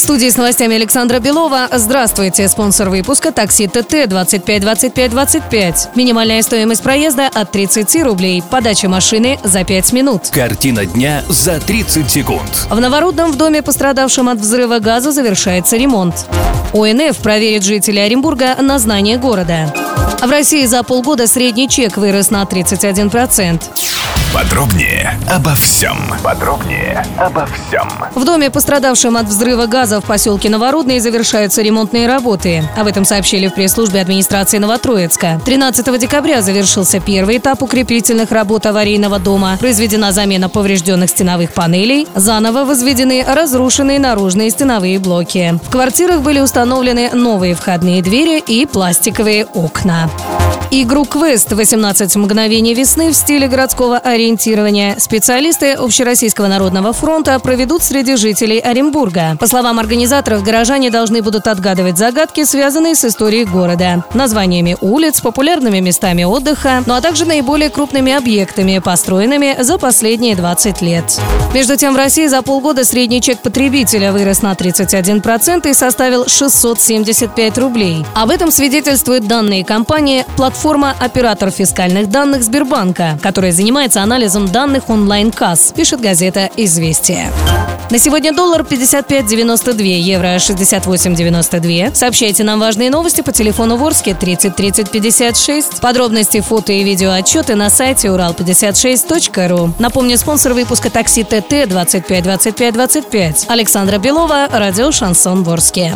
В студии с новостями Александра Белова. Здравствуйте. Спонсор выпуска такси ТТ 25 25 25. Минимальная стоимость проезда от 30 рублей. Подача машины за 5 минут. Картина дня за 30 секунд. В Новорудном в доме, пострадавшем от взрыва газа, завершается ремонт. ОНФ проверит жителей Оренбурга на знание города. В России за полгода средний чек вырос на 31%. Подробнее обо всем. Подробнее обо всем. В доме, пострадавшем от взрыва газа в поселке Новорудный, завершаются ремонтные работы. Об этом сообщили в пресс-службе администрации Новотроицка. 13 декабря завершился первый этап укрепительных работ аварийного дома. Произведена замена поврежденных стеновых панелей. Заново возведены разрушенные наружные стеновые блоки. В квартирах были установлены новые входные двери и пластиковые окна. Игру «Квест. 18 мгновений весны» в стиле городского ориентирования специалисты Общероссийского народного фронта проведут среди жителей Оренбурга. По словам организаторов, горожане должны будут отгадывать загадки, связанные с историей города, названиями улиц, популярными местами отдыха, ну а также наиболее крупными объектами, построенными за последние 20 лет. Между тем, в России за полгода средний чек потребителя вырос на 31% и составил 675 рублей. Об этом свидетельствуют данные компании платформа оператор фискальных данных Сбербанка, которая занимается анализом данных онлайн-касс, пишет газета «Известия». На сегодня доллар 55.92, евро 68.92. Сообщайте нам важные новости по телефону Ворске 30 30 56. Подробности, фото и видео отчеты на сайте урал56.ру. Напомню, спонсор выпуска такси ТТ 25 25 25. Александра Белова, радио «Шансон Ворске».